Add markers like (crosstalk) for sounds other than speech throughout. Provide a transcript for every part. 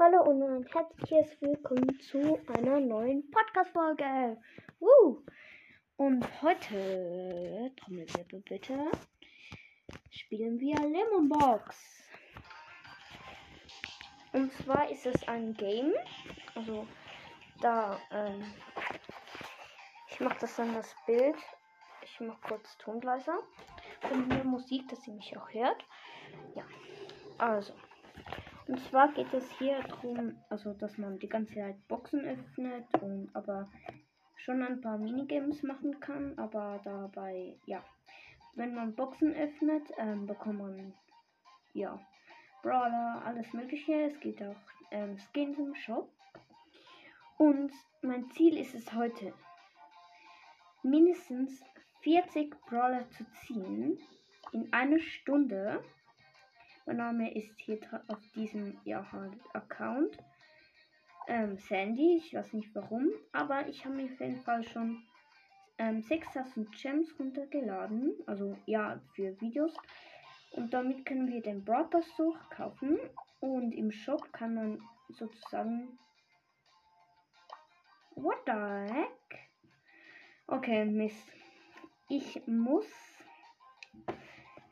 Hallo und ein herzliches Willkommen zu einer neuen Podcast-Folge. Woo! Und heute, Trommelwirbel bitte, spielen wir Lemon Box. Und zwar ist es ein Game. Also, da, ähm, ich mache das dann das Bild. Ich mache kurz Ton leiser. Und Musik, dass ihr mich auch hört. Ja, also. Und zwar geht es hier darum, also dass man die ganze Zeit Boxen öffnet und aber schon ein paar Minigames machen kann, aber dabei, ja. Wenn man Boxen öffnet, ähm, bekommt man ja Brawler, alles mögliche. Es gibt auch ähm, Skins im Shop. Und mein Ziel ist es heute, mindestens 40 Brawler zu ziehen in einer Stunde. Mein Name ist hier auf diesem ja, Account. Ähm, Sandy, ich weiß nicht warum, aber ich habe mir auf jeden Fall schon ähm, 6000 Gems runtergeladen. Also ja, für Videos. Und damit können wir den Broadpass kaufen. Und im Shop kann man sozusagen. What the heck? Okay, Mist. Ich muss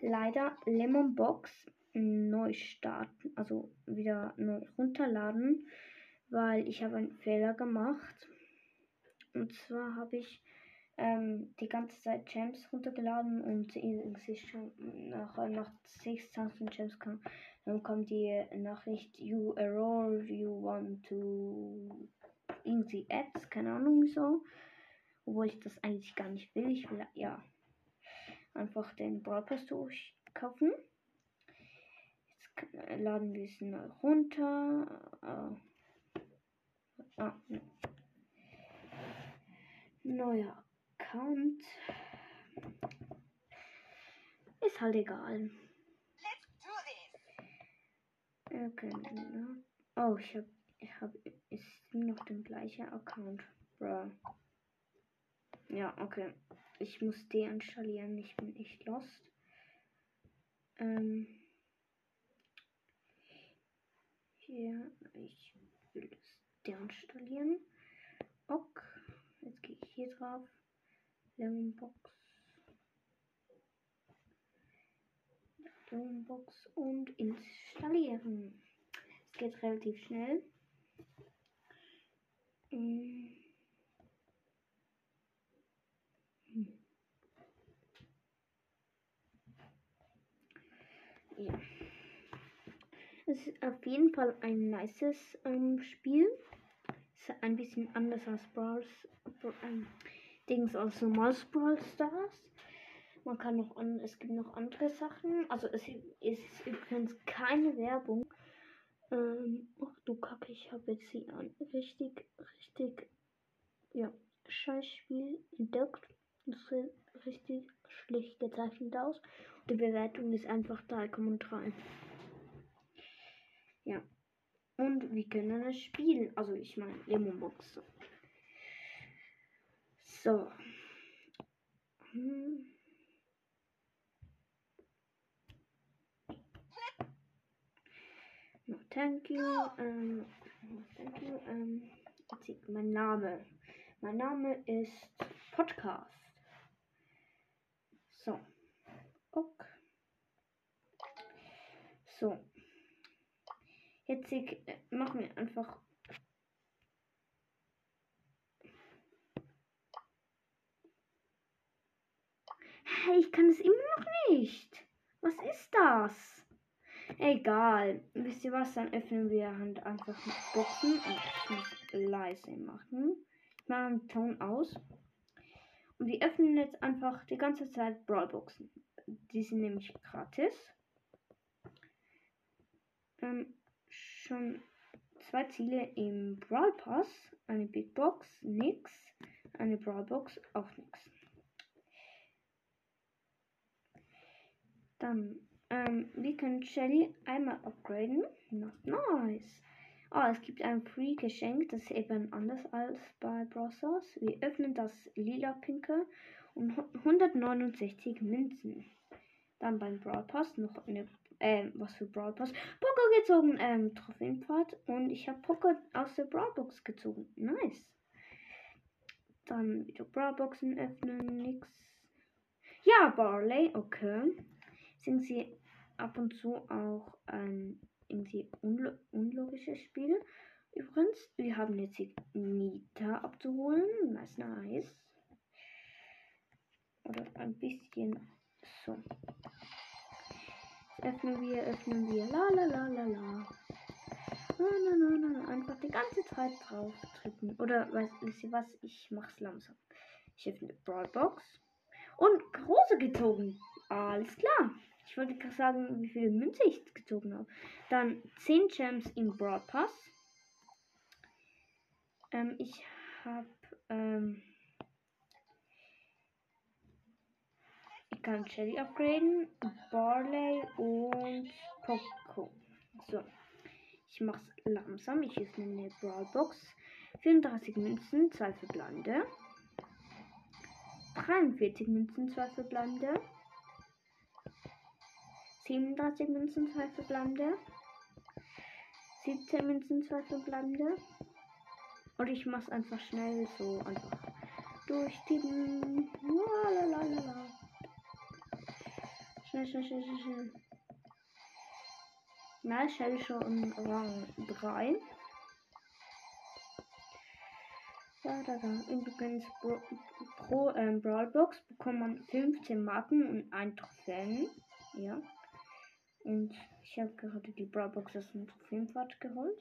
leider Lemon Box neu starten, also wieder neu runterladen, weil ich habe einen Fehler gemacht. Und zwar habe ich ähm, die ganze Zeit Gems runtergeladen und nach, nach 6000 Gems kam, dann kommt die Nachricht, you error, you want to irgendwie Ads, keine Ahnung wieso. Obwohl ich das eigentlich gar nicht will. Ich will ja einfach den Pass durchkaufen laden wir es neu runter. Äh, ah, ne. Neuer Account. Ist halt egal. Okay. Oh, ich hab, ich hab, ist noch der gleiche Account. Bro. Ja, okay. Ich muss deinstallieren. Ich bin echt lost. Ähm. Hier, ich will das deinstallieren. Ok. Jetzt gehe ich hier drauf. Lemonbox. Lemonbox und installieren. Es geht relativ schnell. Hm. Ja. Es ist auf jeden Fall ein nices ähm, Spiel. Ist ein bisschen anders als Brawls, ähm, Dings als normales Brawl Stars. Man kann noch an, es gibt noch andere Sachen. Also es ist übrigens keine Werbung. Ähm, ach du Kacke, ich habe jetzt hier ein richtig, richtig, ja, Scheißspiel entdeckt. Das sieht richtig schlecht gezeichnet aus. Die Bewertung ist einfach 3,3. Ja. Und wir können es spielen. Also ich meine Lemonbox. So. Hm. No, thank you. Ähm, no, thank you. Ähm, mein Name. Mein Name ist Podcast. So. Ok. So. Jetzt äh, machen wir einfach. Hey, ich kann es immer noch nicht. Was ist das? Egal. Wisst ihr was? Dann öffnen wir halt einfach die Boxen. Und ich muss leise machen. Ich mache den Ton aus. Und wir öffnen jetzt einfach die ganze Zeit Brawlboxen. Die sind nämlich gratis. Ähm, schon zwei Ziele im Brawl Pass. Eine Big Box, nix. Eine Brawl Box, auch nix. Dann, ähm, wir können Shelly einmal upgraden. Not nice. Ah, es gibt ein Free-Geschenk, das ist eben anders als bei Browsers. Wir öffnen das lila-pinke und 169 Münzen. Dann beim Brawl Pass noch eine ähm, was für Pass. Poco gezogen, ähm, Trophäenpfad. Und ich habe Poco aus der Brawl Box gezogen. Nice. Dann wieder Brawl Boxen öffnen, nix. Ja, Barley, okay. Sind sie ab und zu auch ähm, irgendwie unlo unlogische Spiele. Übrigens, wir haben jetzt die Nita abzuholen. Nice, nice. Oder ein bisschen so. Öffnen wir, öffnen wir. La la la la la. Na, na, na, na. Einfach die ganze Zeit drauf drücken. Oder weißt du was? Ich mach's langsam. Ich öffne Brawlbox. Und große gezogen. Alles klar. Ich wollte gerade sagen, wie viele Münze ich gezogen habe. Dann 10 Gems im Broad Pass. Ähm, ich habe ähm, kann Shelly upgraden, Barley und Poco. So. Ich mache es langsam. Ich öffne eine Brawlbox. 34 Münzen, 2 verbleibende. 43 Münzen, 2 verbleibende. 37 Münzen, 2 verbleibende. 17 Münzen, 2 verbleibende. Und ich mach's einfach schnell so einfach durchtippen. Lalalala. Schnell, schnell, schnell, schnell, schnell. Na, ich stelle schon Rang 3. Da, da, da. Übrigens, pro, pro ähm, Brawlbox bekommt man 15 Marken und ein Trophäen. Ja. Und ich habe gerade die Brawlbox aus dem Trophäenpfad geholt.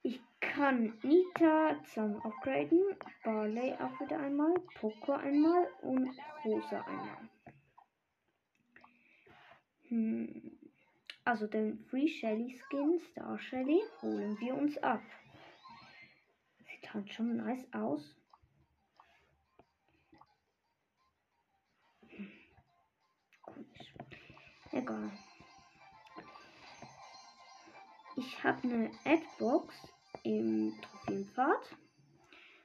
Ich kann Nita zum Upgraden, Barley auch wieder einmal, Poco einmal und Rosa einmal. Hm. Also den Free Shelly Skin, Star Shelly, holen wir uns ab. Sieht halt schon nice aus. Hm. Komisch. Egal. Ich habe eine Adbox im Trophäenpfad.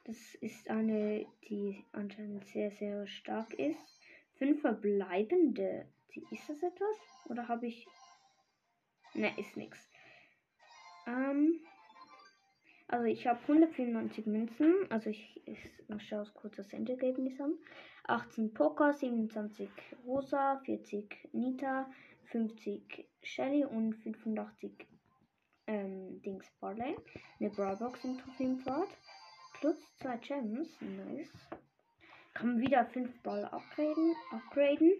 Das ist eine, die anscheinend sehr, sehr stark ist. Fünf verbleibende. Ist das etwas? Oder habe ich Ne, ist nix. Ähm, also ich habe 194 Münzen. Also ich, ich, ich schaue kurz das Endergebnis an. 18 Poker, 27 Rosa, 40 Nita, 50 Shelly und 85 ähm, Dings Barley. Eine Brawlbox im Trophäenpfad. Plus 2 Gems. Nice. Kann wieder 5 Ball upgraden. upgraden.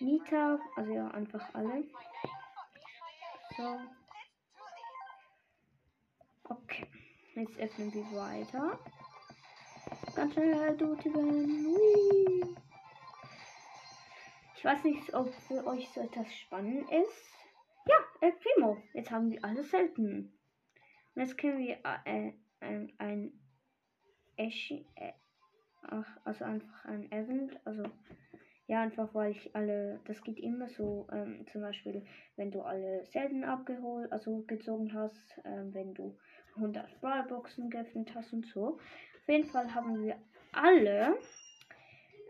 Nita, also ja, einfach alle. So. Okay. Jetzt öffnen wir weiter. Ganz schnell, du Typen. Ich weiß nicht, ob für euch so etwas spannend ist. Ja, El Primo. Jetzt haben wir alles selten. Und jetzt können wir äh, ein, ein Eshi, äh, ach, also einfach ein Event, also ja, einfach weil ich alle, das geht immer so, ähm, zum Beispiel, wenn du alle selten abgeholt, also gezogen hast, ähm, wenn du 100 Brawlboxen geöffnet hast und so. Auf jeden Fall haben wir alle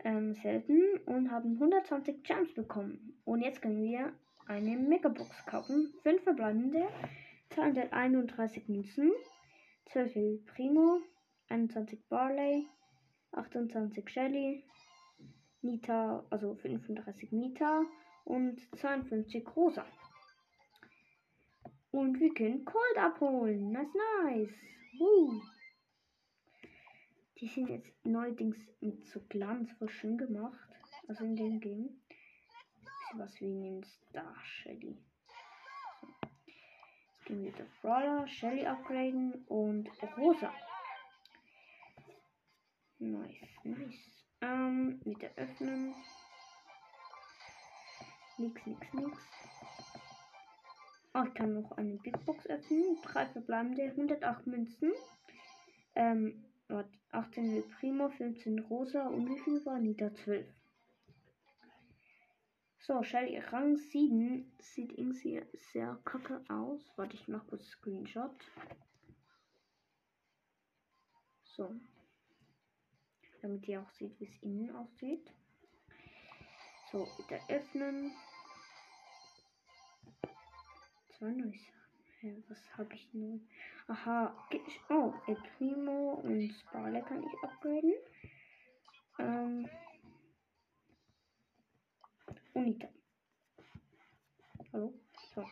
ähm, selten und haben 120 Gems bekommen. Und jetzt können wir eine Megabox kaufen. 5 verbleibende, 231 Münzen, 12 Primo, 21 Barley, 28 Shelly, Nita, also 35 Nita und 52 Rosa. Und wir können Cold abholen. Nice, nice. Uh. Die sind jetzt neuerdings mit so Glanz voll schön gemacht. Also in dem Game. Bisschen was wie in Star Shelly. Jetzt gehen wir wieder Brawler, Shelly upgraden und Rosa. Nice, nice. Ähm, wieder öffnen. Nix, nix, nix. Oh, ich kann noch eine Big Box öffnen. Drei verbleibende, 108 Münzen. Ähm, 18 Primo, 15 Rosa und wie viel war Nita? 12. So, Shelly Rang 7 sieht irgendwie sehr kacke aus. Warte, ich mach kurz Screenshot. So damit ihr auch seht, wie es innen aussieht. So, wieder öffnen. zwei neue Hä, was habe ich nun? Aha, oh, El Primo und Sparle kann ich upgraden. Ähm, Unita. Hallo? So.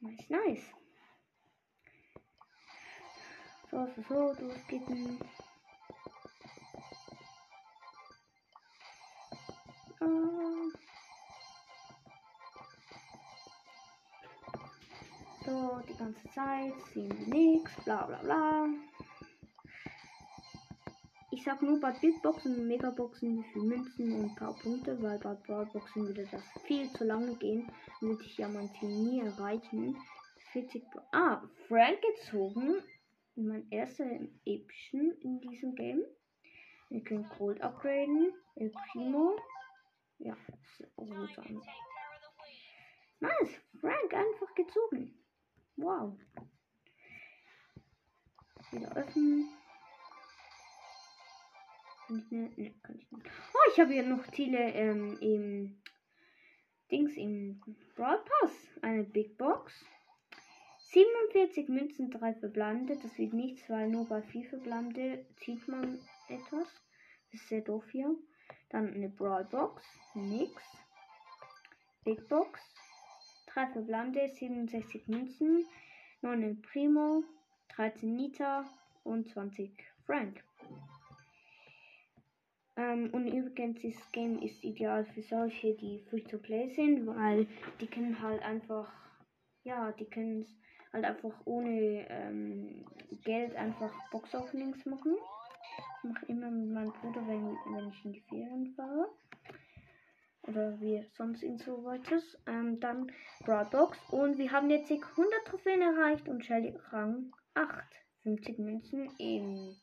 Nice, nice. So, so, so, durchgehen. So, die ganze Zeit sehen wir nichts, bla bla bla. Ich sag nur bei Bigboxen und Megaboxen wie viel Münzen und ein paar Punkte, weil bei Broadboxen würde das viel zu lange gehen. Würde ich ja mein Ziel nie erreichen. 40 Ah, Frank gezogen. Mein erster epischen in diesem Game. Wir können Cold upgraden. El Primo. Ja, rosa. Nice. Frank einfach gezogen. Wow. Wieder öffnen. Kann ich nicht? Ne, kann ich nicht. Oh, ich habe hier noch Ziele ähm, im Dings im Brawl Pass. Eine Big Box. 47 Münzen, 3 verblande. Das wird nichts, weil nur bei 4 verblande zieht man etwas. Das ist sehr doof hier. Dann eine Brawl Box. Nix. Big Box. 3 verblande, 67 Münzen. 9 Primo. 13 Nita und 20 Frank. Ähm, und übrigens, das Game ist ideal für solche, die Free-to-Play sind, weil die können halt einfach, ja, die können halt einfach ohne ähm, Geld einfach Box-Openings machen. Ich mache immer mit meinem Bruder, wenn, wenn ich in die Ferien fahre. Oder wir sonst in so weiter. Ähm, dann Broadbox. Und wir haben jetzt 100 Trophäen erreicht und Shelly Rang 8. 50 Münzen im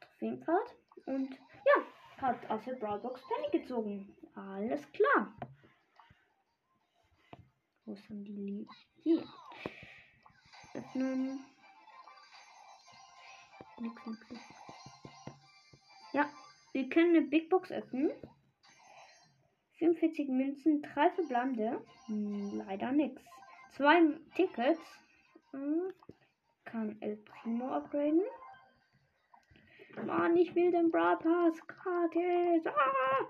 Trophäenpfad. Und ja, hat aus der Brawlbox Penny gezogen. Alles klar. Wo sind die Lieben? Hier. Öffnen. Nix, nix, nix. Ja, wir können eine Big Box öffnen. 45 Münzen, 3 Verblande. Hm, leider nix. Zwei Tickets. Hm, kann El Primo upgraden. Mann, ich will den Brawl Pass gratis. Ah!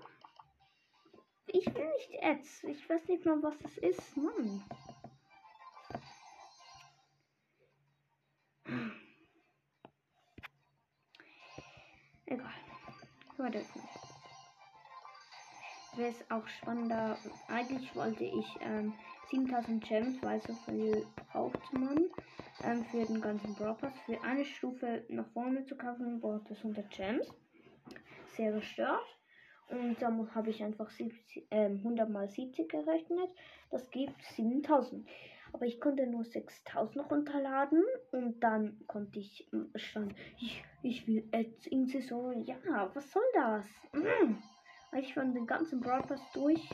Ich will nicht Ads. Ich weiß nicht mal, was das ist. Mann. Warte. Wäre es auch spannender. Eigentlich wollte ich ähm, 7000 Gems, weil so viel braucht man ähm, für den ganzen Broadcast. Für eine Stufe nach vorne zu kaufen, braucht es 100 Gems. Sehr gestört. Und da habe ich einfach 70, äh, 100 mal 70 gerechnet. Das gibt 7000. Aber ich konnte nur 6000 runterladen und dann konnte ich schon, ich, ich will jetzt in Saison, ja, was soll das? Mm. Ich von den ganzen Broadcast durch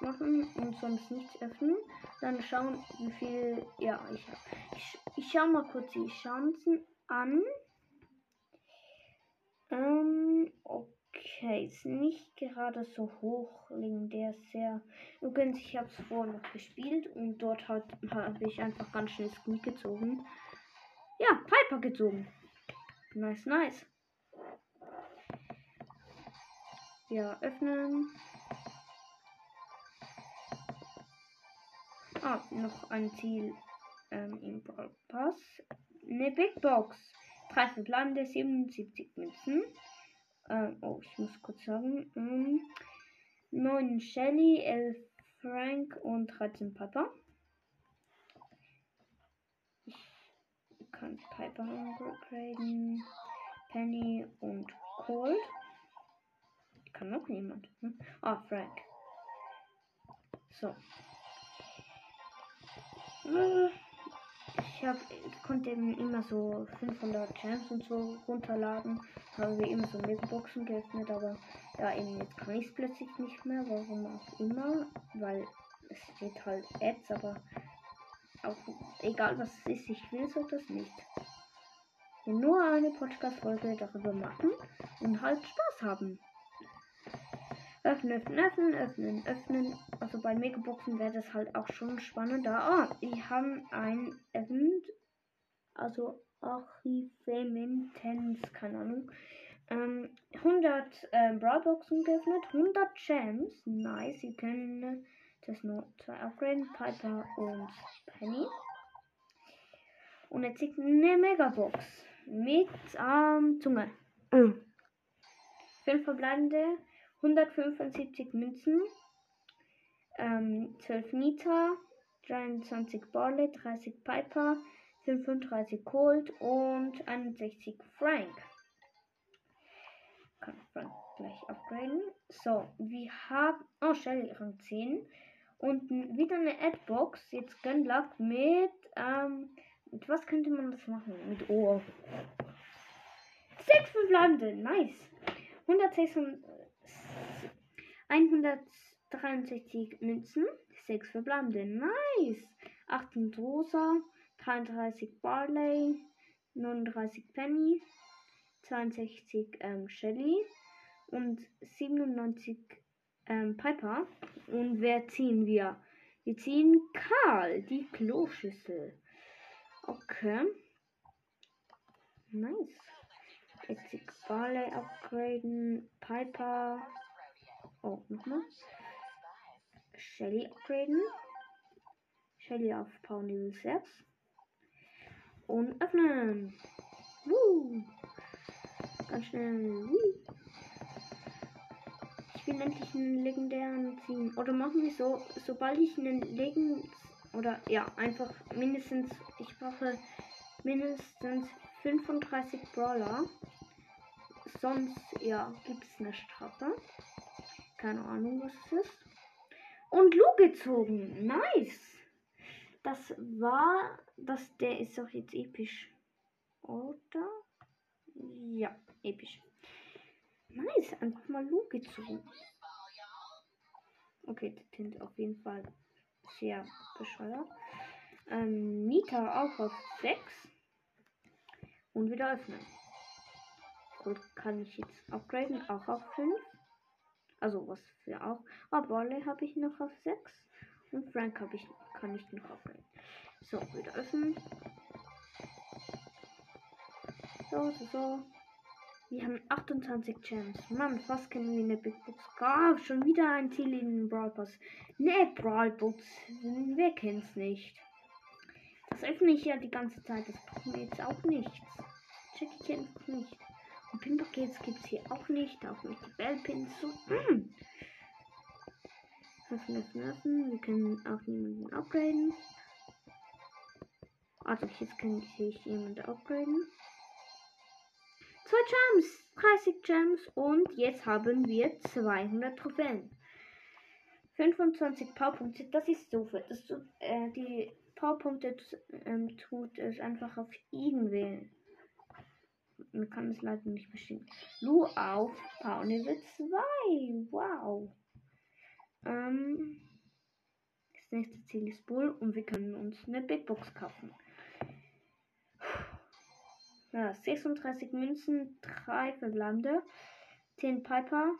machen und sonst nichts öffnen. Dann schauen, wie viel. Ja, ich habe. Ich, ich schau mal kurz die Chancen an. Ähm, okay, ist nicht gerade so hoch, der ist sehr. Übrigens, ich habe es vorher noch gespielt und dort habe ich einfach ganz schnell Squeak gezogen. Ja, Piper gezogen. Nice, nice. Ja, öffnen. Ah, noch ein Ziel ähm, im Pass. Eine Big Box. 3 verblande, 77 Münzen. Ähm, oh, ich muss kurz sagen. Ähm, 9 Shelly, 11 Frank und 13 Papa. Ich kann Piper upgraden. Penny und Cold. Kann noch niemand. Hm? Ah, Frank. So. Ich, hab, ich konnte eben immer so 500 Gems und so runterladen. Haben wir immer so Boxen geöffnet, aber ja, eben jetzt kann ich es plötzlich nicht mehr. Warum auch immer, weil es steht halt Ads, aber auch egal was es ist, ich will so das nicht. Nur eine Podcast-Folge darüber machen und halt Spaß haben. Öffnen, öffnen, öffnen, öffnen, öffnen. Also bei Megaboxen wäre das halt auch schon spannender. Ah, wir haben ein Event. Also Archivemintens, keine Ahnung. Ähm, 100 ähm, Brawlboxen geöffnet, 100 Gems. Nice, sie können das nur zwei upgraden. Piper und Penny. Und jetzt kriegt eine Megabox mit ähm, Zunge. Mhm. 5 verbleibende, 175 Münzen, ähm, 12 Nita, 23 Barley, 30 Piper, 35 Colt und 61 Frank. Kann Frank gleich upgraden. So, wir haben. Oh, Shelly Rang 10. Und wieder eine Adbox. Jetzt Gunlock mit. Ähm, mit was könnte man das machen? Mit Ohr. Sechs verbleibende. Nice. 166, 163 Münzen. 6 verbleibende. Nice. 8 Rosa. 33 Barley. 39 Penny. 62 ähm, Shelly. Und 97 ähm, Piper. Und wer ziehen wir? Wir ziehen Karl, die Kloschüssel. Okay. Nice. Jetzt Barley upgraden. Piper. Oh, nochmal. Shelly upgraden. Shelly auf Power Level 6. Und öffnen. Woo. Ganz schnell. Woo. Ich will endlich einen legendären ziehen. Oder machen wir so, sobald ich einen Legend oder ja, einfach mindestens, ich brauche mindestens 35 Brawler. Sonst, ja, gibt es eine Strafe. Keine Ahnung, was es ist. Und Lu gezogen. Nice. Das war, das, der ist doch jetzt episch. Oder? Ja, episch. Nice, einfach mal Lu gezogen. Okay, das klingt auf jeden Fall sehr bescheuert. Ähm, Nita auch auf 6. Und wieder öffnen. Gut, kann ich jetzt upgraden, auch auf 5. Also was für auch. Aber Barley habe ich noch auf 6. Und Frank habe ich, kann ich noch upgraden. So, wieder öffnen. So, so, so. Wir haben 28 Gems. Mann, fast kennen wir eine Big Box. Ah, schon wieder ein Ziel in den Brawl Pass. Ne, Brawl Box. Wer kennt's nicht? Das öffne ich ja die ganze Zeit. Das brauchen wir jetzt auch nichts. Check ich einfach nicht. Pin-Pakets gibt's hier auch nicht. Auch nicht die Bellpins. So. Mm. Öffnen, öffnen, öffnen. Wir können auch niemanden upgraden. Also jetzt kann ich jemanden upgraden. Zwei Gems, 30 Gems und jetzt haben wir 200 Trophäen. 25 Powerpunkte, das ist so viel. Das, tut- äh, die Powerpunkte ähm, tut es einfach auf ihn wählen. Man kann es leider nicht bestimmen. Lu auf Power Level 2. Wow. Ähm, das nächste Ziel ist Bull und wir können uns eine Big Box kaufen. Ja, 36 Münzen, 3 verbleibende, 10 Piper,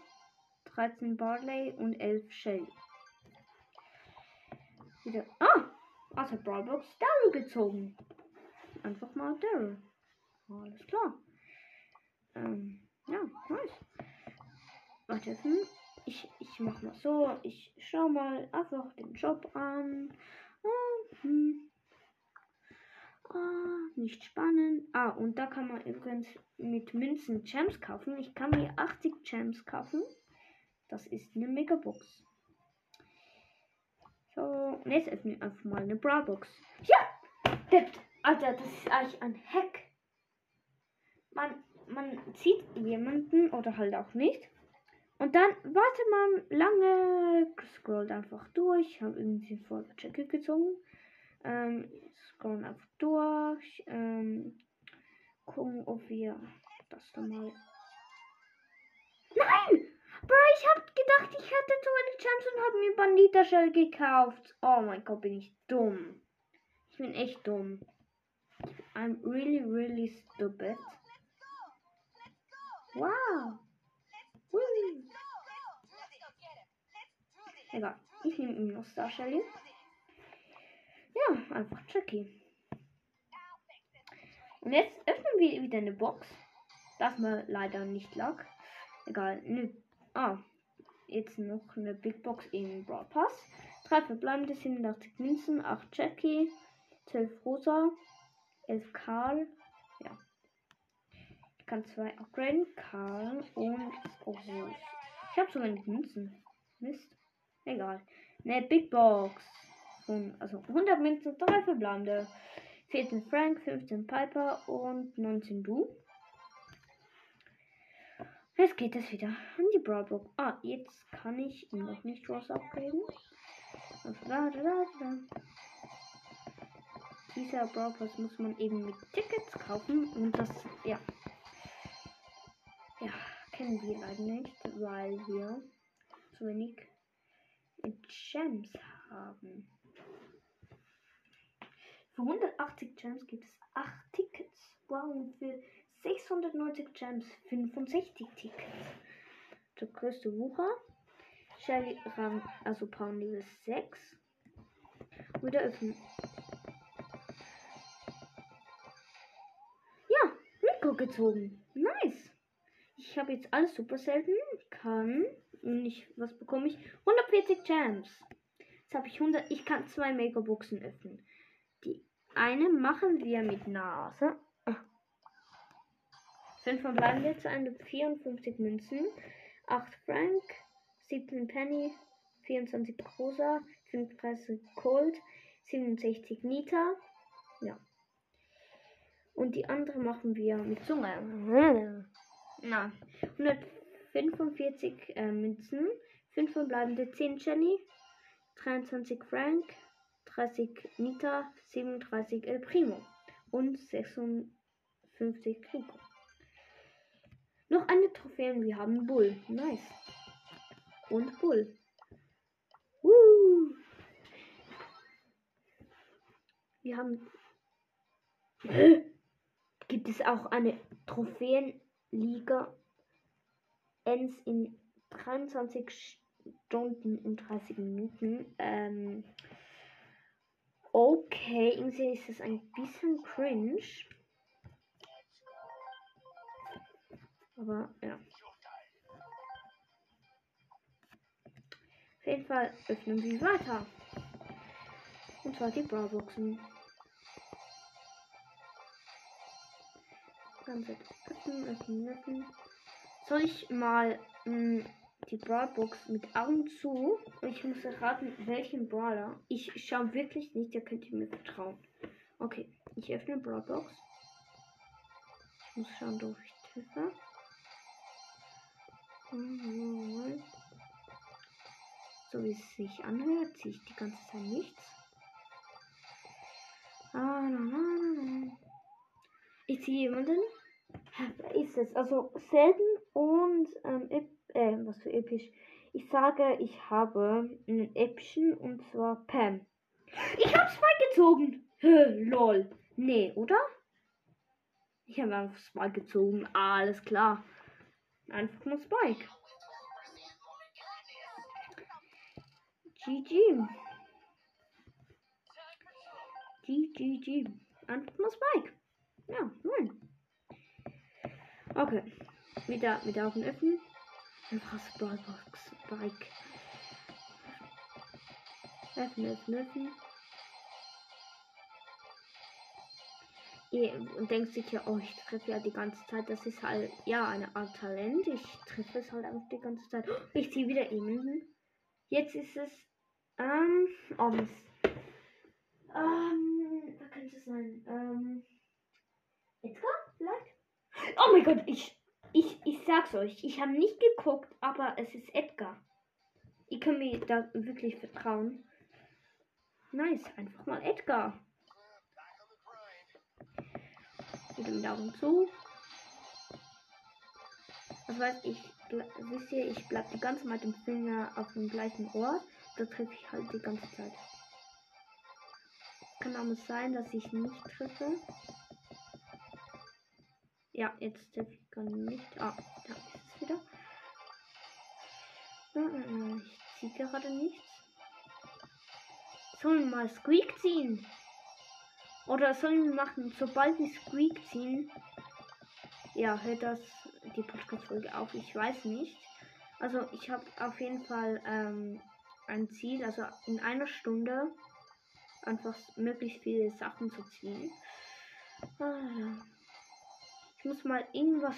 13 Barley und 11 Shelly. Wieder. Ah! Aus der Brawlbox Daryl gezogen. Einfach mal Daryl. Alles klar. Ähm, ja, nice. Warte, hm, ich, ich mach mal so. Ich schau mal einfach den Job an. Ah, hm. Ah, nicht spannend. Ah, und da kann man übrigens mit Münzen Gems kaufen. Ich kann mir 80 Gems kaufen. Das ist eine Megabox. So, jetzt öffnen wir einfach mal eine Brawlbox. Ja! Alter, das ist eigentlich ein Hack. Man, man sieht jemanden oder halt auch nicht. Und dann wartet man lange, scrollt einfach durch. Ich habe irgendwie vor Jacket gezogen. Ähm, scrollen einfach durch. Ähm, gucken, ob wir das dann mal. Nein! Bro, ich hab gedacht, ich hätte so eine Chance und habe mir Bandita Shell gekauft. Oh mein Gott, bin ich dumm. Ich bin echt dumm. I'm really, really stupid. Wow. Woo. Egal. Ich nehme immer noch Star Shelly. Ja, einfach Jackie. Und jetzt öffnen wir wieder eine Box. Das mal leider nicht lag. Egal. Ne, ah, jetzt noch eine Big Box im Broad Pass. Drei verbleibende 87 Münzen, 8 Jackie, 12 Rosa, 11 Karl. Ich kann zwei upgraden. Karl und Rose. Ich habe sogar nicht Münzen. Mist. Egal. Ne, Big Box. Von, also 100 Münzen, 3 verbleibende. 14 Frank, 15 Piper und 19 Du. Jetzt geht es wieder an die Brawlbox. Ah, jetzt kann ich noch nicht Ross upgraden. Da, da, da, da. Dieser Brawlpass muss man eben mit Tickets kaufen und das, ja. Ja, kennen wir leider nicht, weil wir zu wenig Gems haben. Für 180 Gems gibt es 8 Tickets. Wow, und für 690 Gems 65 Tickets. Der größte Wucher. Shelly Rang, also Pound Level 6. Wieder öffnen. Ja, Rico gezogen. Nice. Ich habe jetzt alles super selten. Kann. Und ich, was bekomme ich? 140 Gems. Jetzt habe ich 100. Ich kann zwei Megaboxen öffnen. Die eine machen wir mit Nase. 5 verbleiben jetzt 54 Münzen, 8 Frank, 17 Penny, 24 Rosa, 35 Cold, 67 Nita. Ja. Und die andere machen wir mit Zunge. Na, 145 äh, Münzen, 5 verbleibende 10 Jenny, 23 Frank, 30 Nita, 37 El Primo und 56 Rico. Noch eine Trophäe wir haben Bull. Nice. Und Bull. Woo. Wir haben. Gibt es auch eine Trophäenliga Ends in 23 Stunden und 30 Minuten? Ähm, okay, irgendwie ist es ein bisschen cringe. Aber ja. Auf jeden Fall öffnen wir weiter. Und zwar die Brawlboxen. Ganze öffnen, öffnen. Soll ich mal mh, hm, die Brawlbox mit Augen zu? Und ich muss erraten, welchen Brawler. Ich schaue wirklich nicht, da könnt ihr mir vertrauen. Okay, ich öffne Brawlbox. Ich muss schauen, ob ich treffe. So wie es sich anhört, ziehe ich die ganze Zeit nichts. Ah, ich ziehe jemanden. Wer ist es? Also selten und ähm, äh, was für episch. Ich sage, ich habe ein Äppchen und zwar Pam. Ich habe Spike gezogen. lol. Nee, oder? Ich habe einfach Spike gezogen. Alles klar. Einfach nur Spike. GG. GGG. Einfach nur Spike. Ja. Okay. Wieder mit Augen öffnen. Einfach Ballbox. Spike. Öffnen, öffnen, öffnen. und denkt sich ja, oh, ich treffe ja die ganze Zeit. Das ist halt, ja, eine Art Talent. Ich treffe es halt einfach die ganze Zeit. Ich ziehe wieder jemanden. Jetzt ist es, ähm, oh Mist. Ähm, da könnte es sein, ähm, vielleicht? Oh mein Gott, ich, ich, ich sag's euch, ich habe nicht geguckt, aber es ist Edgar. Ihr könnt mir da wirklich vertrauen. Nice, einfach mal Edgar. Mit dem Daumen zu. Das heißt, ich wisst ihr, ich bleib die ganze Zeit mit dem Finger auf dem gleichen Ort. Da treffe ich halt die ganze Zeit. Kann aber sein, dass ich nicht treffe. Ja, jetzt treffe ich gar nicht. Ah, da ist es wieder. Ich zieht gerade nichts. Sollen wir mal Squeak ziehen? Oder sollen wir machen, sobald wir Squeak ziehen? Ja, hört das die Podcast-Folge auf? Ich weiß nicht. Also ich habe auf jeden Fall ähm, ein Ziel, also in einer Stunde einfach möglichst viele Sachen zu ziehen. Ah, ich muss mal irgendwas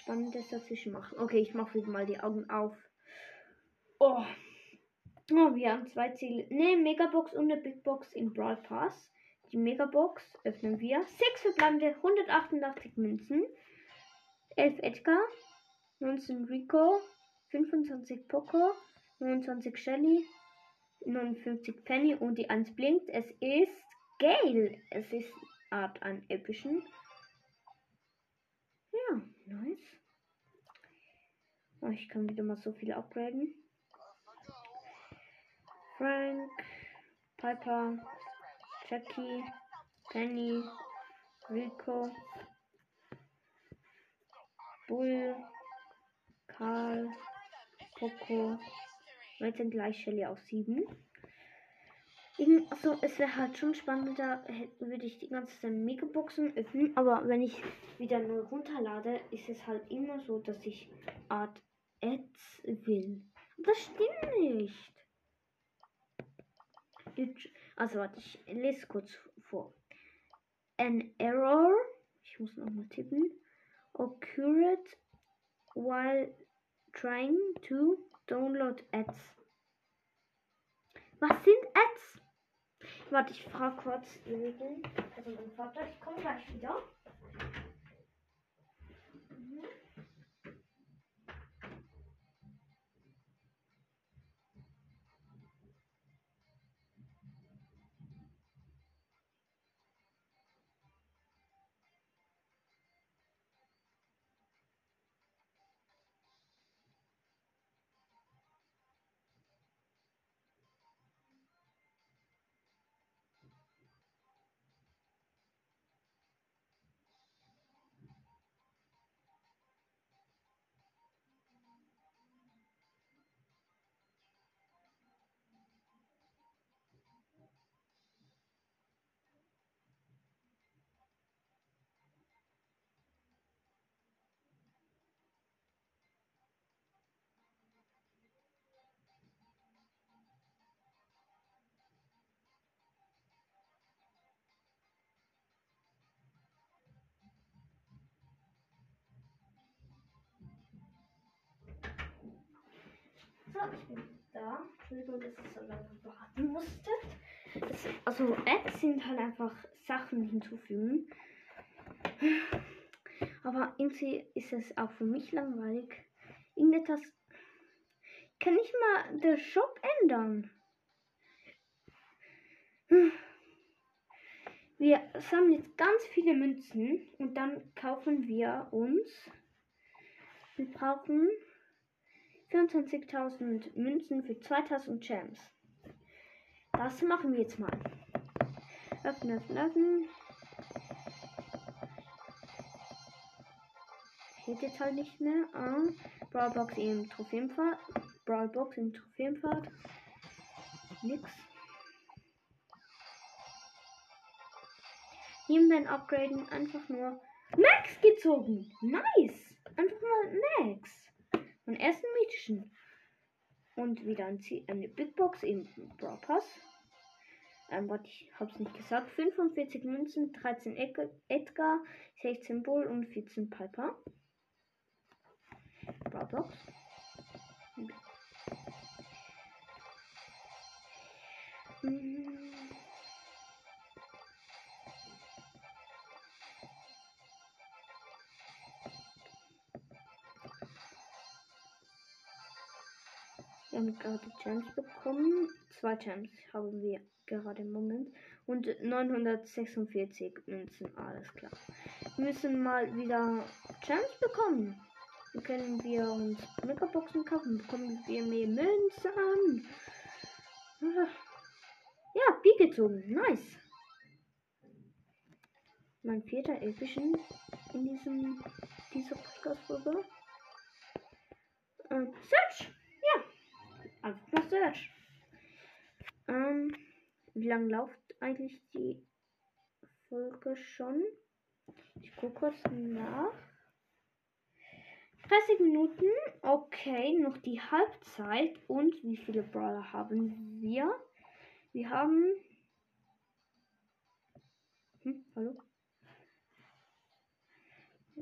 Spannendes dazwischen machen. Okay, ich mache wieder mal die Augen auf. Oh. oh wir haben zwei Ziele. Ne, Megabox und eine Big Box im Brawl Pass. Die Megabox öffnen wir. Sechs verbleibende 188 Münzen. 11 Edgar. 19 Rico. 25 Poco. 29 Shelly. 59 Penny und die 1 blinkt. Es ist Gale. Es ist Art an epischen. Nice. Oh, ich kann wieder mal so viel upgraden. Frank, Piper, Jackie, Penny, Rico, Bull, Karl, Poco. Jetzt sind gleich Shelly auf 7. Also es wäre halt schon spannender, würde ich die ganze Zeit Megaboxen öffnen, aber wenn ich wieder neu runterlade, ist es halt immer so, dass ich Art Ads will. Das stimmt nicht. Also warte, ich lese kurz vor. An error, ich muss nochmal tippen, occurred while trying to download ads. Was sind Ads? Warte, ich frage kurz Regeln. Also ich komme gleich wieder. So, ich bin da. Entschuldigung, dass ich so lange warten musste. Das, also Ads sind halt einfach Sachen hinzufügen. Aber irgendwie ist es auch für mich langweilig. Irgendetwas. Kann ich mal den Shop ändern? Wir sammeln jetzt ganz viele Münzen und dann kaufen wir uns. Wir brauchen 24.000 Münzen für 2000 Gems. Das machen wir jetzt mal. Öffnen, öffnen, öffnen. Geht jetzt halt nicht mehr. Ah, Brawlbox im Trophäenpfad. Brawlbox im Trophäenpfad. Nix. Nebenbei upgraden. Einfach nur Max gezogen. Nice. Einfach mal Max. Mein ersten mythischen. Und wieder ein Ziel, eine Big Box im Brawl Pass. Ähm, warte, ich hab's nicht gesagt. 45 Münzen, 13 Edgar, 16 Bull und 14 Piper. Brawl Box. Mhm. Wir haben gerade Gems bekommen. Zwei Gems haben wir gerade im Moment. Und 946 Münzen. Alles klar. Wir müssen mal wieder Gems bekommen. Dann können wir uns Megaboxen kaufen. Bekommen wir mehr Münzen. Ja, Bi gezogen. Nice. Mein vierter epischen in diesem dieser Podcast-Folge. Äh, Search! Einfach nur Search. Ähm, wie lange läuft eigentlich die Folge schon? Ich gucke kurz nach. 30 Minuten. Okay, noch die Halbzeit. Und wie viele Brawler haben wir? Wir haben. Hm, hallo?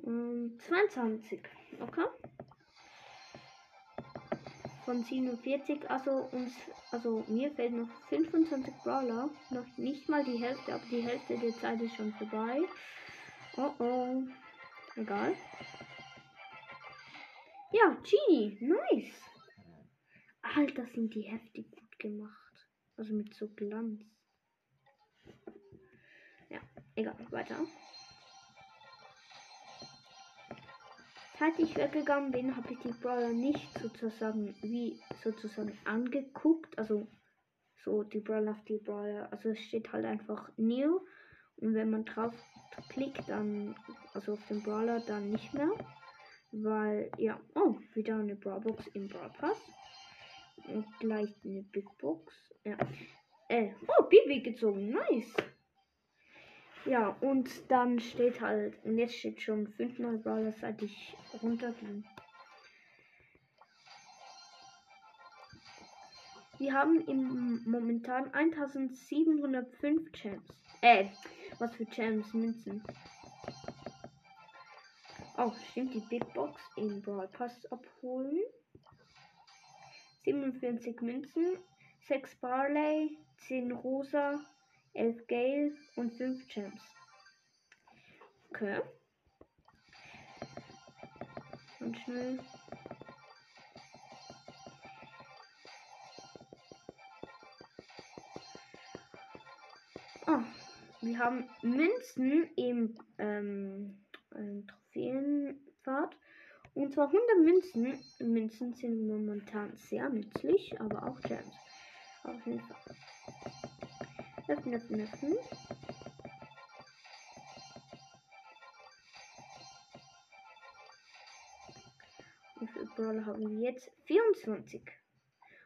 Ähm, 22. Okay. Von 47, also uns, also mir fehlen noch 25 Brawler. Noch nicht mal die Hälfte, aber die Hälfte der Zeit ist schon vorbei. Oh oh. Egal. Ja, Genie. Nice. Alter, sind die heftig gut gemacht. Also mit so Glanz. Ja, egal. Weiter. Seit ich weggegangen bin, habe ich die Brawler nicht sozusagen wie sozusagen angeguckt. Also so die Brawler auf die Brawler. Also es steht halt einfach New. Und wenn man drauf klickt, dann, also auf den Brawler, dann nicht mehr. Weil, ja, oh, wieder eine Brawlbox im Brawl Pass. Und gleich eine Big Box. Ja. Äh, oh, Bibi gezogen, nice. Ja, und dann steht halt, und jetzt steht schon fünfmal Brawler, seit ich runterging. Wir haben im momentan 1705 Champs. Äh, was für Champs Münzen. Oh, stimmt, die Big Box im Brawl Pass abholen. 47 Münzen, 6 Barley, 10 Rosa, 11 Gale und 5 Champs. Okay. Und schnell. Oh, wir haben Münzen im ähm, Trophäenpfad. Und zwar 100 Münzen. Münzen sind momentan sehr nützlich, aber auch Gems. Auf jeden Fall. Öffnen, öffnen. Wie viele Brawler haben wir jetzt? 24.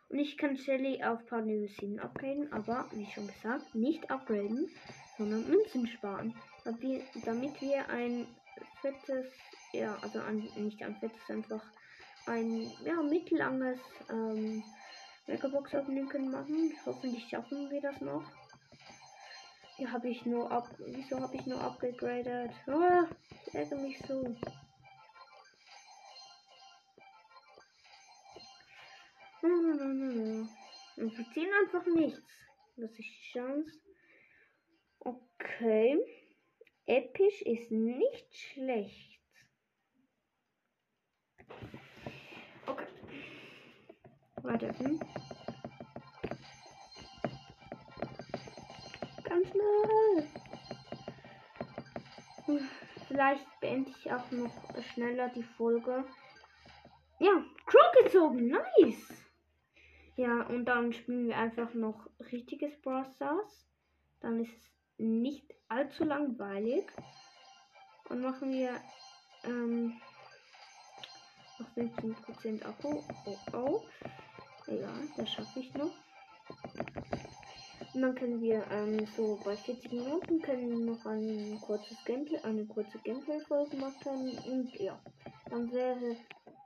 Und ich kann Shelly auf Partner 7 upgraden, aber wie schon gesagt, nicht upgraden, sondern Münzen sparen. Damit wir ein fettes, ja, also ein, nicht ein fettes, einfach ein ja, mittellanges ähm, Megabox Opening können machen. Hoffentlich schaffen wir das noch. Hier habe ich nur ab. Wieso habe ich nur abgegradet? Oh, ich ärgere mich so. Und wir ziehen einfach nichts. Das ist die Chance. Okay. Episch ist nicht schlecht. Okay. Warte. Hm? Schnell. Vielleicht beende ich auch noch schneller die Folge. Ja, Crow gezogen. Nice. Ja, und dann spielen wir einfach noch richtiges Brawl Stars. Dann ist es nicht allzu langweilig. Und machen wir ähm, noch 15% Akku. Oh, oh. Egal, das schaffe ich noch. Und dann können wir ähm, so bei 40 Minuten können noch ein kurzes Gameplay, eine kurze Gameplay-Folge machen. Und ja, dann wäre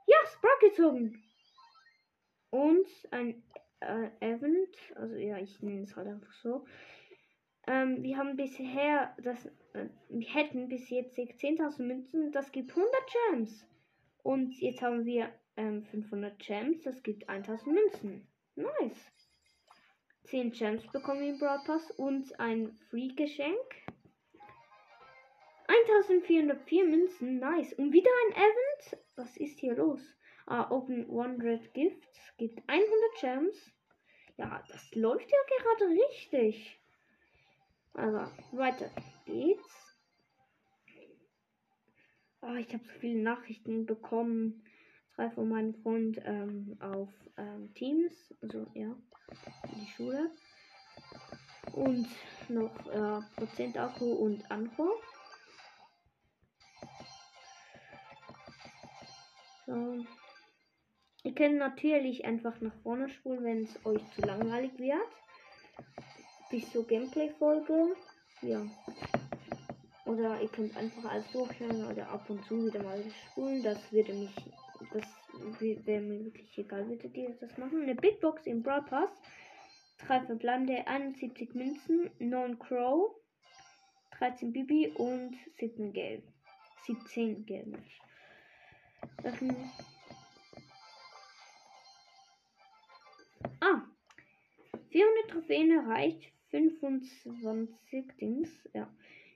ja Sprout gezogen. Und ein äh, Event, also ja, ich nenne es halt einfach so. Ähm, wir haben bisher, das, äh, wir hätten bis jetzt 10.000 Münzen, das gibt 100 Gems. Und jetzt haben wir ähm, 500 Gems, das gibt 1.000 Münzen. Nice. 10 Gems bekommen im Broad Pass und ein Free-Geschenk. 1404 Münzen, nice. Und wieder ein Event. Was ist hier los? Ah, Open 100 Gifts, gibt 100 Gems. Ja, das läuft ja gerade richtig. Also, weiter geht's. Oh, ich habe so viele Nachrichten bekommen. Drei von meinem Freund ähm, auf ähm, Teams. Also, ja, die Schule. Und noch äh, Prozent Akku und Anhor. So. Ihr könnt natürlich einfach nach vorne spulen, wenn es euch zu langweilig wird bis zur Gameplay-Folge. Ja. Oder ihr könnt einfach alles durchhören oder ab und zu wieder mal spulen. Das würde mich, das wäre mir wirklich egal, würdet ihr das machen. Eine Big Box im Brawl Pass. Drei verbleibende, 71 Münzen, 9 Crow, 13 Bibi und 17 Gelb. 17 Gelb. Öffnen. Ah. 400 Trophäen erreicht. 25 Dings. Ja.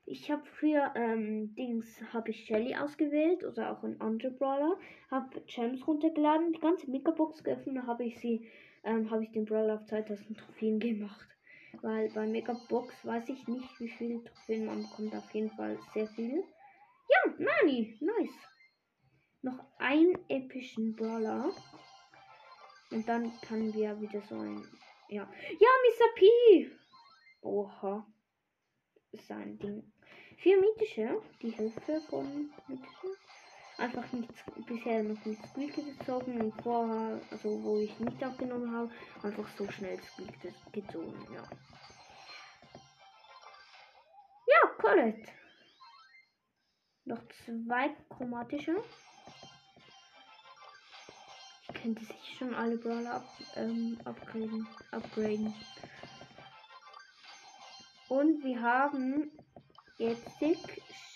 Ich habe früher ähm, Dings, habe ich Shelly ausgewählt oder auch ein andere Brawler. Habe Gems runtergeladen, die ganze Megabox geöffnet, habe ich sie, ähm, habe ich den Brawler auf 2000 Trophäen gemacht. Weil bei Megabox weiß ich nicht, wie viele Trophäen man bekommt. Auf jeden Fall sehr viel. Ja, Nani, nice. Noch ein epischen Brawler. Und dann kann wir wieder so ein. Ja. Ja, Mr. P! Oha. Sein Ding. Vier mythische. Die Hilfe von mythischen. Einfach nichts, bisher noch nicht Squeaky gezogen und vorher, also wo ich nicht aufgenommen habe, einfach so schnell Squeaky gezogen, ja. Ja, Colette. Noch zwei chromatische. Ich könnte sich schon alle Brawler ab, ähm, upgraden, upgraden. Und wir haben jetzt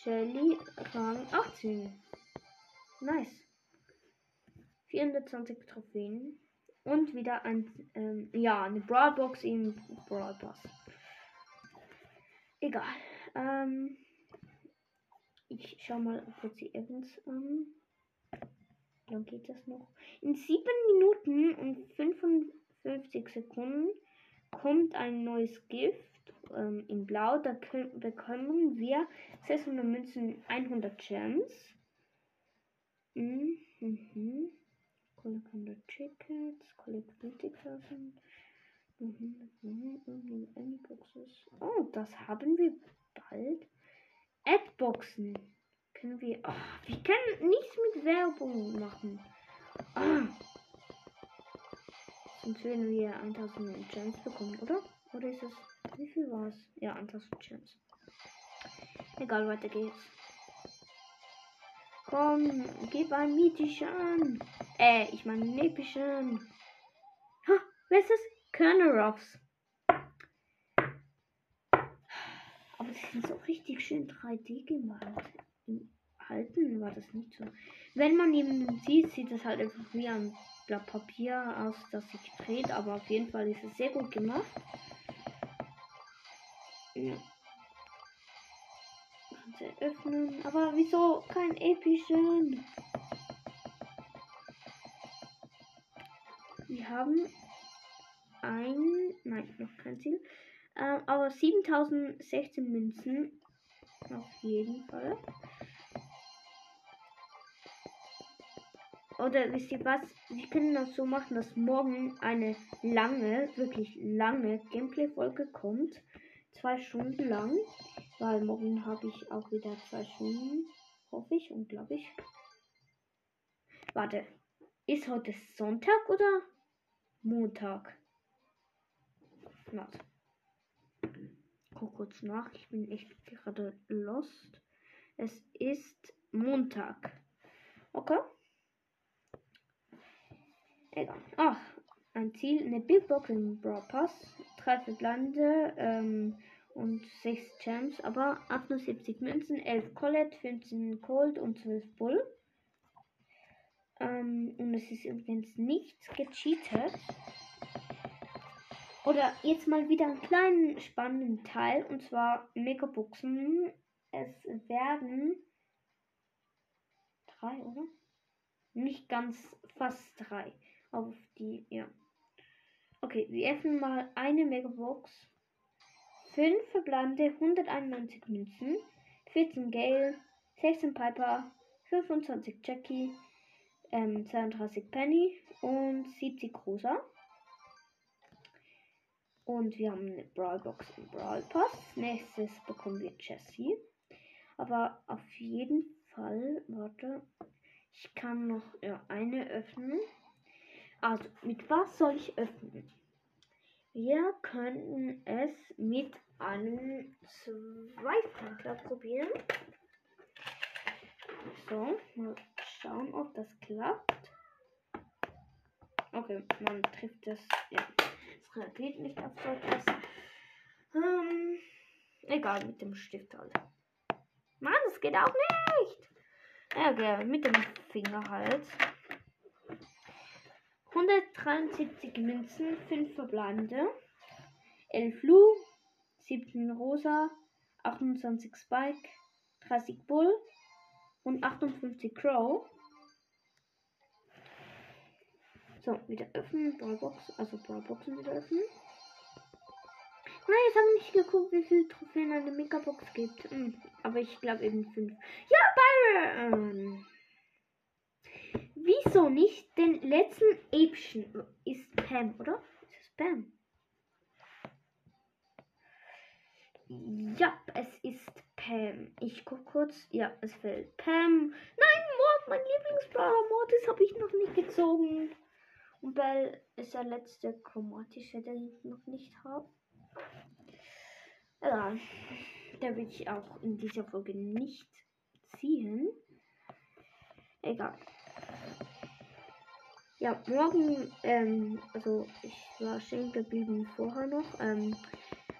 Shelly Rang 18. Nice. 420 Trophäen. Und wieder ein, ähm, ja, eine Brawlbox im Brawl Pass. Egal. Ähm, ich schau mal kurz die Events an. Dann geht das noch. In 7 Minuten und 55 Sekunden kommt ein neues Gift ähm, in Blau. Da können, bekommen wir 600 Münzen, 100 Gems. Mhm. mhm. Collect 100 Tickets, Collect 50.000. Mhm, mhm, mhm, oh, das haben wir bald. Adboxen. Können wir. Oh, wir können nichts mit Werbung machen. Oh. Sonst werden wir 1000 Gems bekommen, oder? Oder ist es. Wie viel war es? Ja, 1000 Gems. Egal, weiter geht's. Komm, gib ein mythischen. Äh, ich meine epischen. Ha, wer ist das? Kerneroffs. Aber die sind so richtig schön 3D gemalt. Im Halten war das nicht so. Wenn man ihn sieht, sieht es halt einfach wie ein Blatt Papier aus, das sich dreht. Aber auf jeden Fall ist es sehr gut gemacht. Ja. Ganze öffnen. Aber wieso kein epischen? Wir haben ein. Nein, noch kein Ziel. Ähm, aber 7016 Münzen. Auf jeden Fall. Oder wisst ihr was? Wir können das so machen, dass morgen eine lange, wirklich lange Gameplay-Folge kommt. Zwei Stunden lang. Weil morgen habe ich auch wieder zwei Stunden. Hoffe ich und glaube ich. Warte. Ist heute Sonntag oder Montag? Warte. Guck kurz nach. Ich bin echt gerade lost. Es ist Montag. Okay. Egal. Ach, ein Ziel. Eine Big Box im Brawl Pass. Drei verbleibende ähm, und 6 Gems. Aber 78 Münzen, 11 Colette, 15 Cold und 12 Bull. Ähm, und es ist übrigens nichts gecheatet. Oder jetzt mal wieder einen kleinen spannenden Teil. Und zwar Megaboxen. Es werden drei, oder? Nicht ganz, fast drei. Auf die, ja. Okay, wir öffnen mal eine Megabox. 5 verbleibende 191 Münzen, 14 Gale, 16 Piper, 25 Jackie, ähm, 32 Penny und 70 Rosa. Und wir haben eine Brawlbox im Brawl Pass. Nächstes bekommen wir Jessie. Aber auf jeden Fall, warte, ich kann noch ja, eine öffnen. Also, mit was soll ich öffnen? Wir könnten es mit einem Zweifachler probieren. So, mal schauen, ob das klappt. Okay, man trifft das. Ja, es reagiert nicht auf so etwas. Ähm, egal, mit dem Stift halt. Mann, das geht auch nicht. Okay, mit dem Finger halt. 173 Münzen, 5 verbleibende. 11 Lu, 17 Rosa, 28 Spike, 30 Bull und 58 Crow. So, wieder öffnen, Brawlbox, also Brawlboxen wieder öffnen. Nein, jetzt haben wir nicht geguckt, wie viele Trophäen eine Megabox gibt. Hm, aber ich glaube eben 5. Ja, Byron! Wieso nicht den letzten Äpchen? Ist Pam, oder? Ist es Pam? Ja, es ist Pam. Ich guck kurz. Ja, es fällt Pam. Nein, Mord, mein Lieblingsbrawler. Mortis habe ich noch nicht gezogen. Und Bell ist der letzte chromatische, den ich noch nicht habe. Ja, der will ich auch in dieser Folge nicht ziehen. Egal. Ja, morgen, ähm, also ich war stehen geblieben vorher noch. Ähm,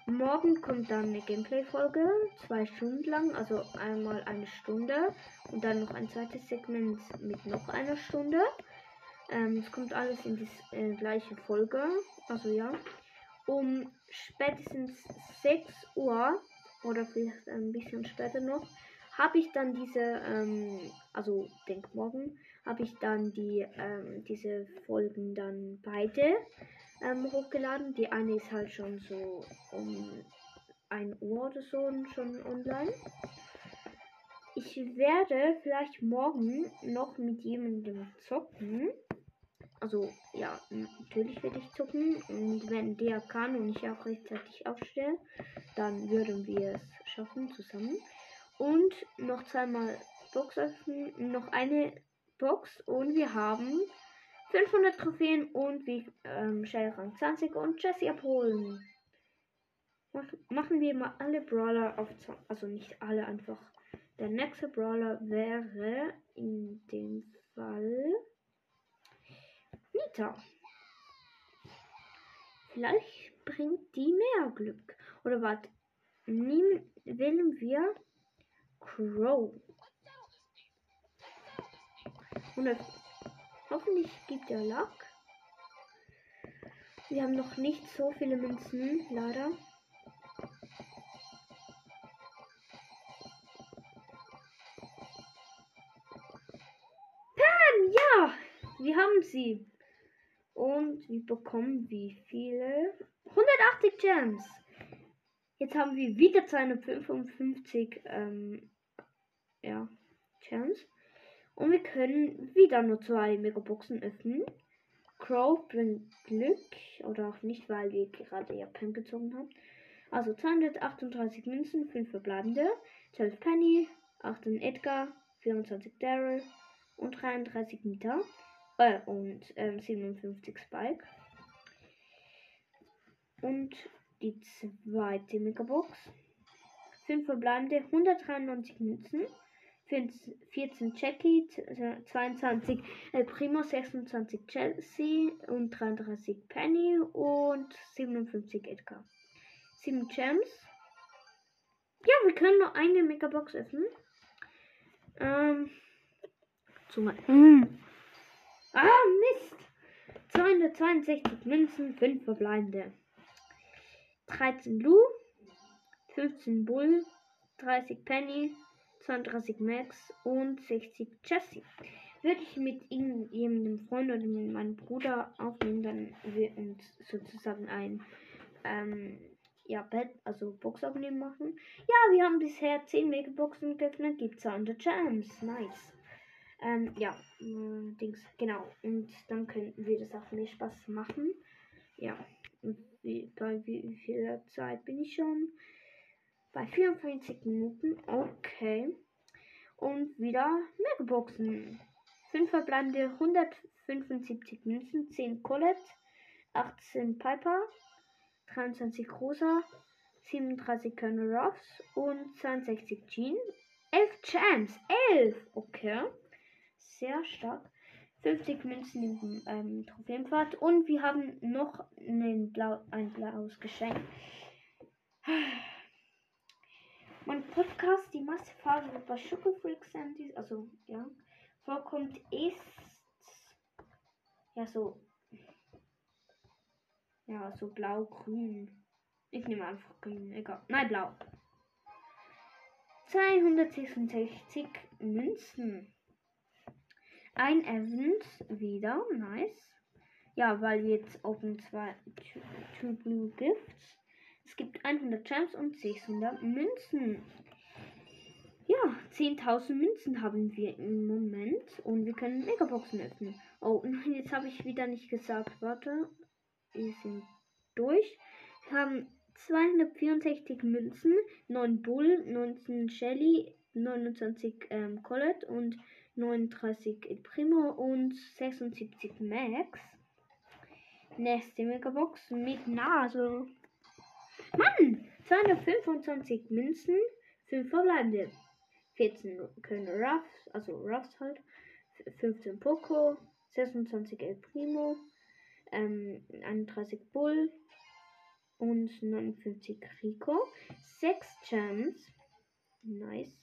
morgen kommt dann eine Gameplay-Folge, zwei Stunden lang, also einmal eine Stunde und dann noch ein zweites Segment mit noch einer Stunde. Ähm, es kommt alles in die äh, gleiche Folge, also ja. Um spätestens 6 Uhr oder vielleicht ein bisschen später noch habe ich dann diese, ähm, also denk morgen, habe ich dann die, ähm, diese Folgen dann beide ähm, hochgeladen. Die eine ist halt schon so um 1 Uhr oder so schon online. Ich werde vielleicht morgen noch mit jemandem zocken. Also ja, natürlich werde ich zocken. Und wenn der kann und ich auch rechtzeitig aufstelle, dann würden wir es schaffen zusammen. Und noch zweimal Box öffnen, noch eine Box und wir haben 500 Trophäen und wie ähm, Shell Rang 20 und Jesse abholen. Mach, machen wir mal alle Brawler auf 20, also nicht alle einfach. Der nächste Brawler wäre in dem Fall Nita. Vielleicht bringt die mehr Glück. Oder was? wählen wir Crow. Und hoffentlich gibt er Luck. Wir haben noch nicht so viele Münzen, leider. Pam, ja! Wir haben sie. Und wir bekommen wie viele? 180 Gems. Jetzt haben wir wieder 255 ähm, ja, Chance. Und wir können wieder nur zwei Megaboxen öffnen. Crow bringt Glück. Oder auch nicht, weil wir gerade ja Pen gezogen haben. Also 238 Münzen, 5 verbleibende, 12 Penny, 18 Edgar, 24 Daryl und 33 Nita. Äh, und ähm, 57 Spike. Und die zweite Megabox. 5 verbleibende, 193 Münzen, 14 Jackie, 22 El Primo, 26 Chelsea und 33 Penny und 57 Edgar. 7 Gems. Ja, wir können nur eine Megabox öffnen. Ähm. Zumal. Hm. Ah, Mist! 262 Münzen, 5 verbleibende. 13 Lu, 15 Bull, 30 Penny, 32 Max und 60 Jesse. Würde ich mit irgendeinem Freund oder mit meinem Bruder aufnehmen, dann wir uns sozusagen ein ähm, ja, Bett, also Box aufnehmen machen. Ja, wir haben bisher 10 Megaboxen geöffnet, gibt 200 Gems. Nice. Ähm, ja, äh, Dings, genau. Und dann könnten wir das auch mehr Spaß machen. Ja, und wie, bei wie viel Zeit bin ich schon? Bei 54 Minuten. Okay. Und wieder Megaboxen. 5 verbleibende 175 Münzen, 10 Colette, 18 Piper, 23 Rosa, 37 Colonel Ruffs und 62 Jean. 11 Champs, 11! Okay. Sehr stark. 50 Münzen im ähm, Trophäenpfad und wir haben noch einen Blau, ein blaues Geschenk. Mein Podcast, die Massephase bei Sugar Freaks Sandy, also ja, vorkommt, ist ja so ja so blau-grün. Ich nehme einfach grün, egal. Nein, blau. 266 Münzen. Ein Event wieder, nice. Ja, weil jetzt open zwei Two Blue Gifts. Es gibt 100 Gems und 600 Münzen. Ja, 10.000 Münzen haben wir im Moment und wir können Megaboxen öffnen. Oh, nein, jetzt habe ich wieder nicht gesagt. Warte, wir sind durch. Wir haben 264 Münzen, 9 Bull, 19 Shelly, 29 ähm, Colette und 39 El Primo und 76 Max. Nächste Megabox mit Nase. Mann! 225 Münzen, 5 verbleibende. 14 können Ruffs, also Ruffs halt. 15 Poco, 26 El Primo, ähm, 31 Bull und 59 Rico. 6 Gems. Nice.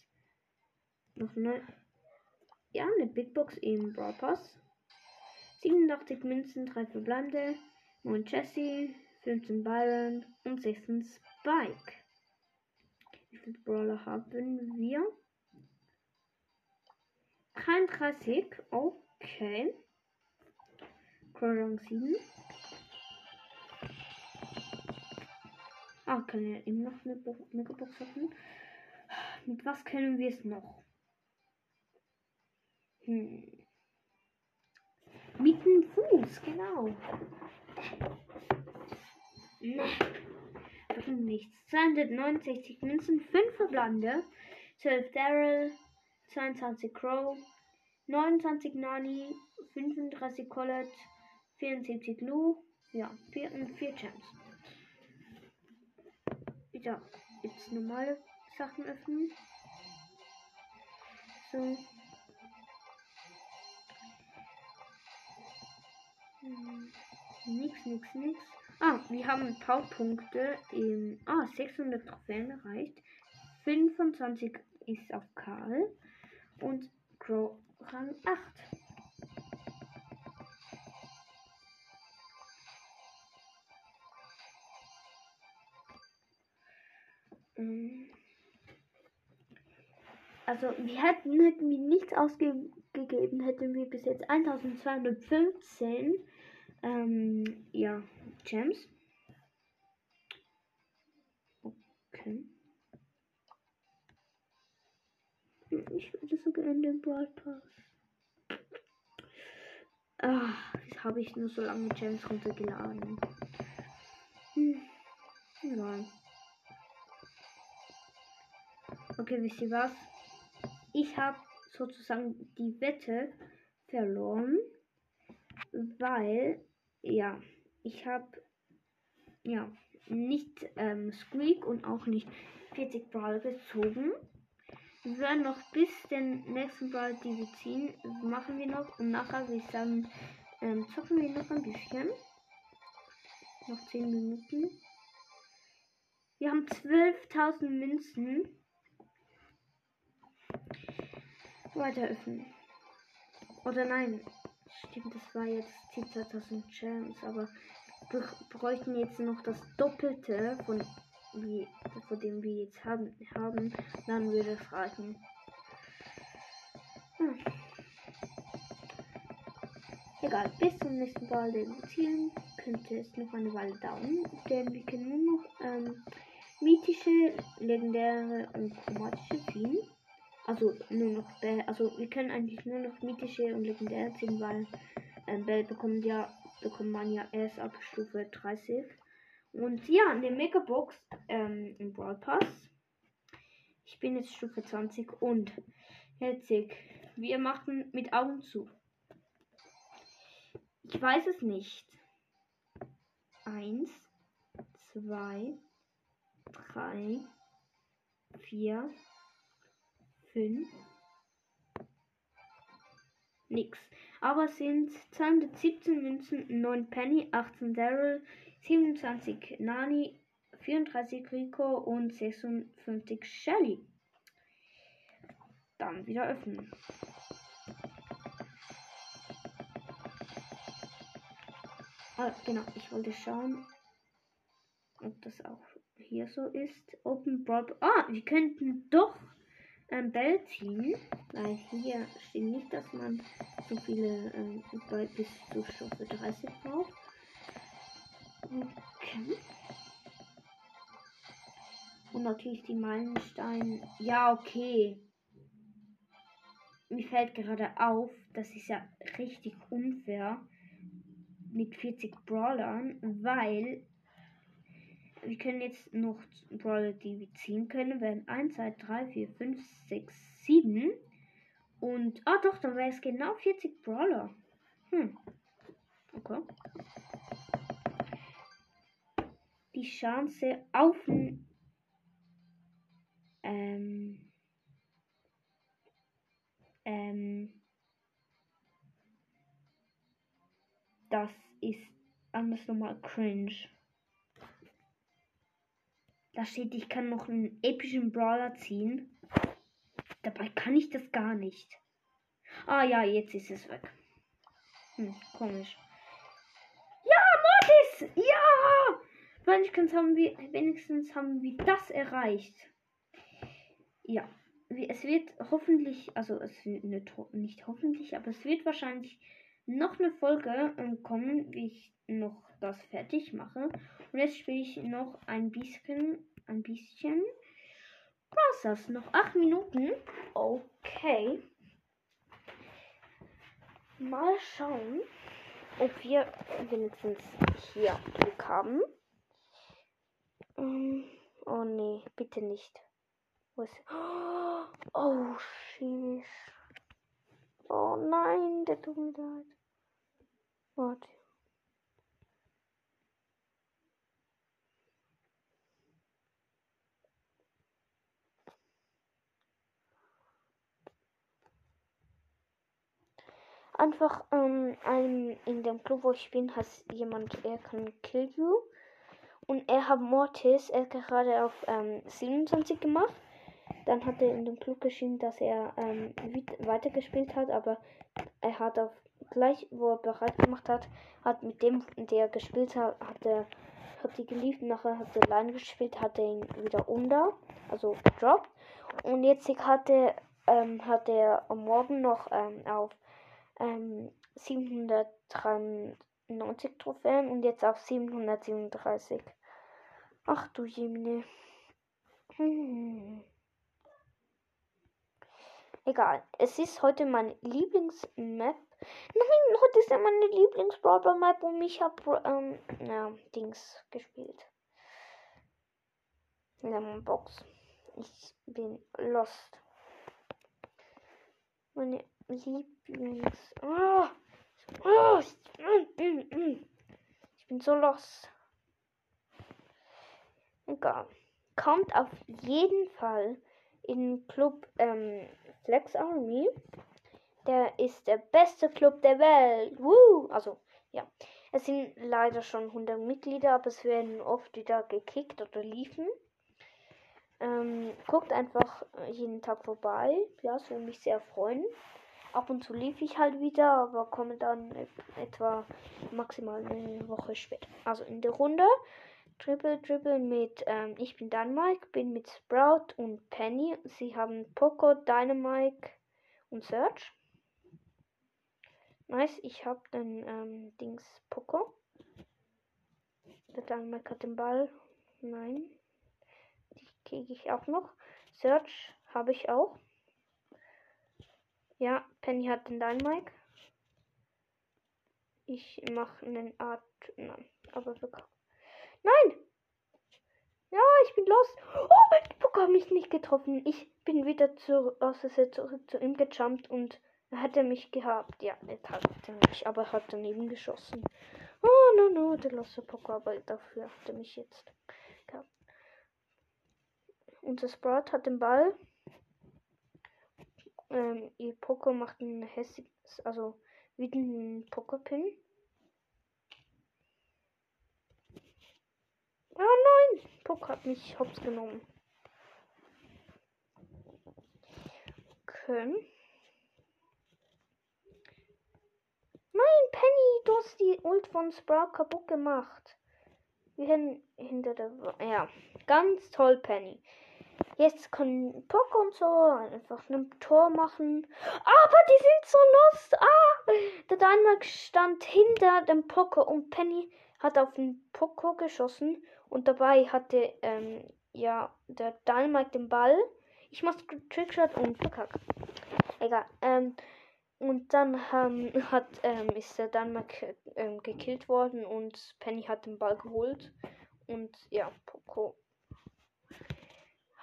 Noch 9. Ja, eine Big Box im Brawl Pass. 87 Münzen, 3 verbleibende. 9 Jesse, 15 Byron und 16 Spike. Wie viele Brawler haben wir? 33. Okay. Rang 7. Ah, kann ja eben noch eine Megabox öffnen. Mit was können wir es noch? Hm. Mit dem Fuß, genau. Ne. Warum nichts? 269 Münzen, 5 Verblande, 12 Daryl, 22 Crow, 29 Nani, 35 Colette, 74 Lou, ja, 4 und 4 Champs. Ja, jetzt normale Sachen öffnen. So. Hm, nix, nix, nix. Ah, wir haben ein paar Punkte im. Ah, 600 Trophäen erreicht. 25 ist auf Karl. Und Crow Rang 8. Ähm. Also wir hätten, hätten wir nichts ausgegeben, hätten wir bis jetzt 1215 ähm, ja, Gems. Okay. Ich würde so gerne den Brawl Pass. Ach, jetzt habe ich nur so lange Gems runtergeladen. Hm. Egal. Okay, wisst ihr was? Ich habe sozusagen die Wette verloren, weil, ja, ich habe, ja, nicht ähm, Squeak und auch nicht 40 Brawl gezogen. Wir werden noch bis den nächsten Brawl, die wir ziehen, machen wir noch und nachher ich sagen, ähm, zocken wir noch ein bisschen. Noch 10 Minuten. Wir haben 12.000 Münzen. Weiter öffnen. Oder nein. Stimmt, das war jetzt die 2000 Gems, aber wir bräuchten jetzt noch das Doppelte von, wie, von dem wir jetzt haben, haben dann würde es reichen. Hm. Egal, bis zum nächsten Mal den zielen könnte es noch eine Weile dauern, denn wir können nur noch ähm, mythische, legendäre und chromatische ziehen. Also nur noch Bell. Also wir können eigentlich nur noch mythische und legendäre ziehen, weil ähm, Bell bekommt ja, bekommt man ja erst ab Stufe 30. Und ja, eine Megabox ähm, im Brawl Pass. Ich bin jetzt Stufe 20 und jetzt wir machen mit Augen zu. Ich weiß es nicht. Eins, zwei, drei, vier, fünf. Nix. Aber es sind 217 Münzen, 9 Penny, 18 Daryl, 27 Nani, 34 Rico und 56 Shelly. Dann wieder öffnen. Ah, genau, ich wollte schauen, ob das auch hier so ist. Open Bob. Ah, wir könnten doch Bell ziehen, weil hier steht nicht, dass man so viele ähm, bis zu Stufe 30 braucht. Okay. Und natürlich die Meilensteine. Ja, okay. Mir fällt gerade auf, das ist ja richtig unfair mit 40 Brawlern, weil wir können jetzt noch Brawler, die wir ziehen können, werden 1, 2, 3, 4, 5, 6, 7. Und, ah doch, dann wäre es genau 40 Brawler. Hm. Okay. Die Chance auf ähm, ähm, das ist anders nochmal cringe. Da steht, ich kann noch einen epischen Brawler ziehen. Dabei kann ich das gar nicht. Ah ja, jetzt ist es weg. Hm, komisch. Ja, Mortis! Ja! Wenigstens haben wir, wenigstens haben wir das erreicht. Ja, es wird hoffentlich, also es wird nicht hoffentlich, aber es wird wahrscheinlich noch eine Folge ähm, kommen, wie ich noch das fertig mache. Und jetzt spiele ich noch ein bisschen, ein bisschen. Was das? Noch acht Minuten. Okay. Mal schauen, ob wir wenigstens hier Glück haben. Ähm, oh nee, bitte nicht. Wo ist. Oh, sheesh. Oh nein, der tut mir leid. Warte. Einfach ähm, ein, in dem Club, wo ich bin, hat jemand, er kann kill you. Und er hat Mortis, er hat gerade auf ähm, 27 gemacht. Dann hat er in dem Club geschrieben, dass er ähm, weitergespielt hat, aber er hat auf gleich, wo er bereit gemacht hat, hat mit dem, der gespielt hat, hat er hat die geliebt, nachher hat er allein gespielt, hat er ihn wieder unter, also gedroppt. Und jetzt hat er, ähm, hat er am Morgen noch ähm, auf ähm, 793 Trophäen und jetzt auf 737. Ach du Jemine. Hm. Egal. Es ist heute mein Lieblingsmap Nein, heute ist ja meine lieblings map und ich habe ähm, ja, Dings gespielt. Lemon Box. Ich bin lost. Meine Lieblings. Oh, oh, ich bin so lost. Egal. Kommt auf jeden Fall in Club ähm, Flex Army. Der ist der beste Club der Welt. Woo! Also, ja. Es sind leider schon 100 Mitglieder, aber es werden oft wieder gekickt oder liefen. Ähm, guckt einfach jeden Tag vorbei. Ja, es würde mich sehr freuen. Ab und zu lief ich halt wieder, aber komme dann etwa maximal eine Woche später. Also in der Runde Triple Triple mit ähm, Ich bin Dynamite, bin mit Sprout und Penny. Sie haben Poco, Dynamite und Search. Nice, ich hab den ähm, Dings Poco. Der Dynamite hat den Ball. Nein. Die kriege ich auch noch. Search habe ich auch. Ja, Penny hat den Dynamite. Ich mache einen Art. Nein, aber wirklich. Nein! Ja, ich bin los. Oh, Poco hat mich nicht getroffen. Ich bin wieder zu, aus zurück zu ihm gejumpt und Hat er mich gehabt? Ja, er hatte mich, aber er hat daneben geschossen. Oh, no, no, der Losse Poco, aber dafür hat er mich jetzt gehabt. Unser Sprout hat den Ball. Ähm, ihr Poco macht ein hässiges, also wie den Pokerpin. Ah nein! Poco hat mich hops genommen. Okay. Nein, Penny, du hast die Ult von Sprout kaputt gemacht. Wir hin hinter der. Ja, ganz toll, Penny. Jetzt können Pock und so einfach ein Tor machen. Aber die sind so lost. Ah, der Dynamik stand hinter dem Poco und Penny hat auf den Poco geschossen. Und dabei hatte, ähm, ja, der Dynamik den Ball. Ich mach Trickshot und verkackt. Egal. Ähm, und dann ähm, (laughs) hat, ähm, ist der Danmark ähm, gekillt worden und Penny hat den Ball geholt. Und ja, Poco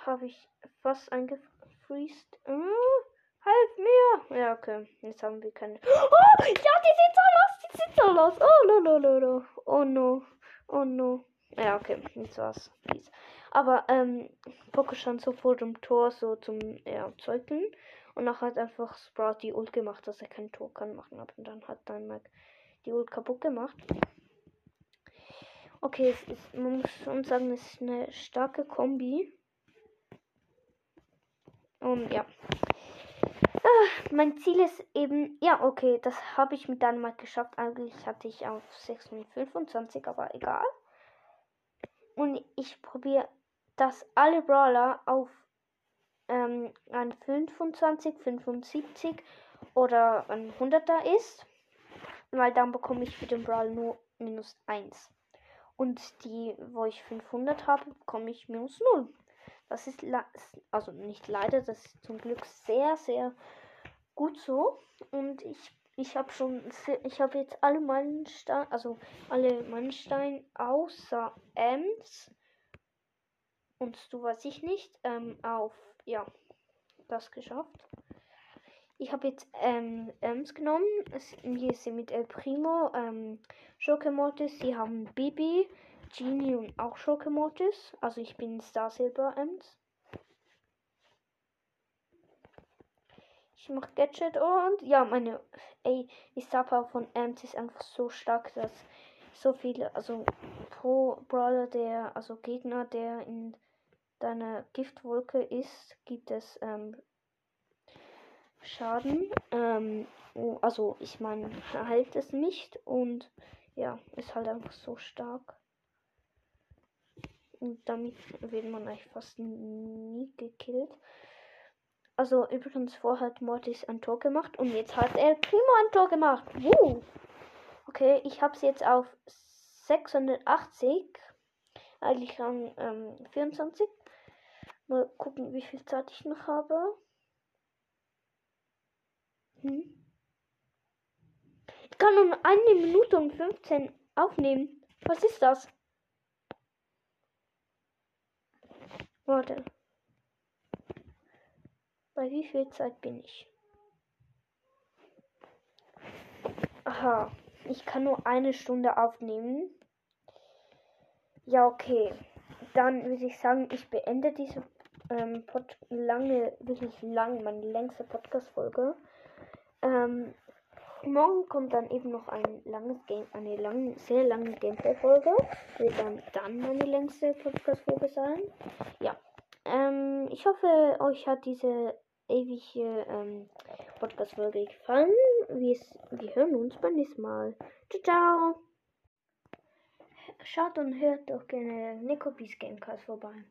habe ich fast eingefriest. Äh, half mir! Ja, okay. Jetzt haben wir keine. (gasps) Oh! Ja, die sind so los! Die sind so los! Oh, no, no, no, no. Oh, no. Oh, no. Ja, okay. Jetzt war's. Peace. Aber, ähm, Poco stand so vor dem Tor, so zum ja, Zeugen. Und nachher hat einfach Sprout die Ult gemacht, dass er kein Tor kann machen. Aber dann hat dann Mac die Ult kaputt gemacht. Okay, es ist, man muss schon sagen, es ist eine starke Kombi. Und ja. Ah, mein Ziel ist eben, ja, okay, das habe ich mit Dänemark geschafft. Eigentlich hatte ich auf 625, aber egal. Und ich probiere, dass alle Brawler auf ähm, ein 25, 75 oder ein 100er ist. Weil dann bekomme ich für den Brawl nur minus 1. Und die, wo ich 500 habe, bekomme ich minus 0. Das ist also nicht leider, das ist zum Glück sehr, sehr gut so. Und ich, ich habe schon, ich habe jetzt alle Meilensteine, also alle Meilensteine außer Ems und du weiß ich nicht, ähm, auf, ja, das geschafft. Ich habe jetzt ähm, Ems genommen. hier ist sie mit El Primo, ähm, Schokemortis. Sie haben Bibi, Genie und auch Schokemortis. Also ich bin Star Silver Ems. Ich mache Gadget und ja, meine ey, die Star Power von Ems ist einfach so stark, dass so viele, also pro Brawler, der, also Gegner, der in deiner Giftwolke ist, gibt es ähm, Schaden. Ähm, oh, also ich meine, heilt es nicht und ja, ist halt einfach so stark. Und damit wird man eigentlich fast nie gekillt. Also übrigens vorher hat Mortis ein Tor gemacht und jetzt hat er Primo ein Tor gemacht. Woo! Okay, ich habe es jetzt auf 680. Eigentlich Rang ähm, 24. Mal gucken, wie viel Zeit ich noch habe. Hm. Ich kann nur eine Minute und 15 aufnehmen. Was ist das? Warte. Bei wie viel Zeit bin ich? Aha. Ich kann nur eine Stunde aufnehmen. Ja, okay. Dann würde ich sagen, ich beende diese ähm, Pod lange, wirklich lang, meine längste Podcast-Folge. Ähm, morgen kommt dann eben noch ein langes Game, eine lang, sehr lange Gameplay-Folge. Wird dann, dann meine längste Podcast-Folge sein. Ja. Ähm, ich hoffe, euch hat diese ewige ähm, Podcast-Folge gefallen. Wir, wir hören uns beim nächsten Mal. Ciao, ciao. Schaut und hört doch gerne Nico Gamecast vorbei.